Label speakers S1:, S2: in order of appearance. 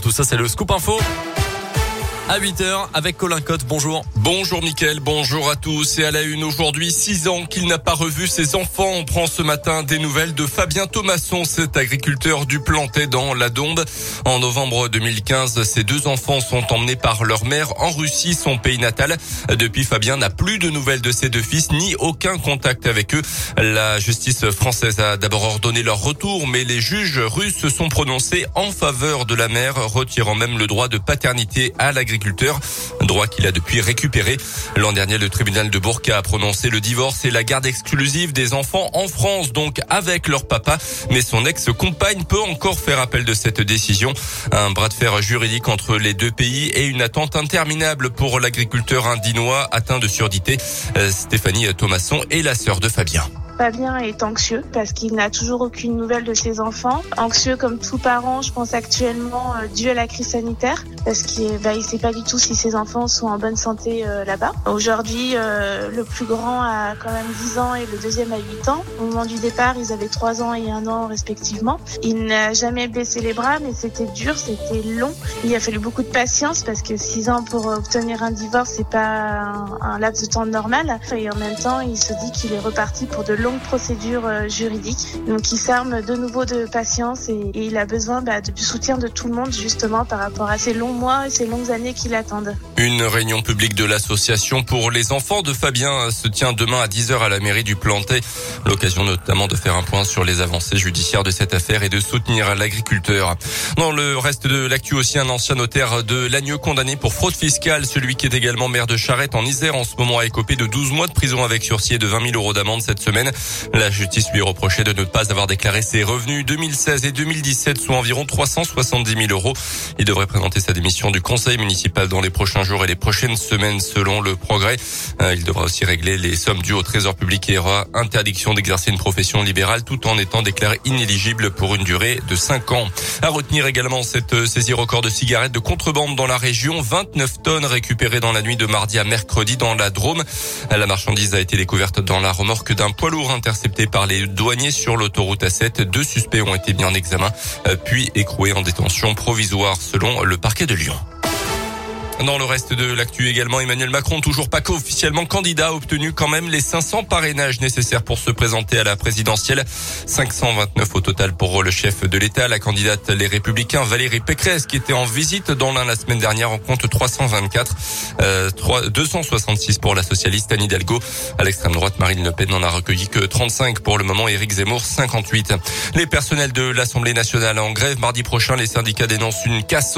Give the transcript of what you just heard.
S1: tout ça, c'est le Scoop Info à 8h avec Colin Cotte. Bonjour.
S2: Bonjour Mickaël, bonjour à tous. Et à la une aujourd'hui, 6 ans qu'il n'a pas revu ses enfants. On prend ce matin des nouvelles de Fabien Thomasson, cet agriculteur du Plantet dans la Dombe. En novembre 2015, ses deux enfants sont emmenés par leur mère en Russie, son pays natal. Depuis, Fabien n'a plus de nouvelles de ses deux fils, ni aucun contact avec eux. La justice française a d'abord ordonné leur retour, mais les juges russes se sont prononcés en faveur de la mère, retirant même le droit de paternité à l'agriculteur droit qu'il a depuis récupéré. L'an dernier, le tribunal de Bourg a prononcé le divorce et la garde exclusive des enfants en France, donc avec leur papa. Mais son ex-compagne peut encore faire appel de cette décision. Un bras de fer juridique entre les deux pays et une attente interminable pour l'agriculteur indinois atteint de surdité. Euh, Stéphanie Thomasson est la sœur de Fabien.
S3: Fabien est anxieux parce qu'il n'a toujours aucune nouvelle de ses enfants. Anxieux comme tout parent, je pense actuellement euh, dû à la crise sanitaire parce qu'il bah, il sait pas du tout si ses enfants sont en bonne santé euh, là-bas. Aujourd'hui, euh, le plus grand a quand même 10 ans et le deuxième a 8 ans. Au moment du départ, ils avaient 3 ans et 1 an respectivement. Il n'a jamais baissé les bras, mais c'était dur, c'était long. Il a fallu beaucoup de patience parce que 6 ans pour obtenir un divorce, c'est pas un, un laps de temps normal. Et en même temps, il se dit qu'il est reparti pour de longue procédure euh, juridique. Donc il s'arme de nouveau de patience et, il a besoin bah, du soutien de tout le monde justement par rapport à ces longs mois et ces longues années qui l'attendent.
S2: Une réunion publique de l'association pour les enfants de Fabien se tient demain à 10h à la mairie du Plantet. L'occasion notamment de faire un point sur les avancées judiciaires de cette affaire et de soutenir l'agriculteur. Dans le reste de l'actu aussi, un ancien notaire de Lagneux condamné pour fraude fiscale. Celui qui est également maire de Charette en Isère en ce moment a écopé de 12 mois de prison avec sursis et de 20 000 euros d'amende cette semaine. La justice lui reprochait de ne pas avoir déclaré ses revenus 2016 et 2017 sous environ 370 000 euros. Il devrait présenter sa démission du conseil municipal dans les prochains jours et les prochaines semaines selon le progrès. Euh, il devra aussi régler les sommes dues au trésor public et aura interdiction d'exercer une profession libérale tout en étant déclaré inéligible pour une durée de 5 ans. À retenir également cette saisie record de cigarettes de contrebande dans la région. 29 tonnes récupérées dans la nuit de mardi à mercredi dans la Drôme. La marchandise a été découverte dans la remorque d'un poids lourd intercepté par les douaniers sur l'autoroute A7. Deux suspects ont été mis en examen, euh, puis écroués en détention provisoire selon le parquet de Lyon. Dans le reste de l'actu également, Emmanuel Macron, toujours pas officiellement candidat, a obtenu quand même les 500 parrainages nécessaires pour se présenter à la présidentielle. 529 au total pour le chef de l'État. La candidate Les Républicains, Valérie Pécresse, qui était en visite dans l'un la semaine dernière, en compte 324. Euh, 266 pour la socialiste Anne Hidalgo. À l'extrême droite, Marine Le Pen n'en a recueilli que 35 pour le moment. Éric Zemmour, 58. Les personnels de l'Assemblée nationale en grève mardi prochain, les syndicats dénoncent une casse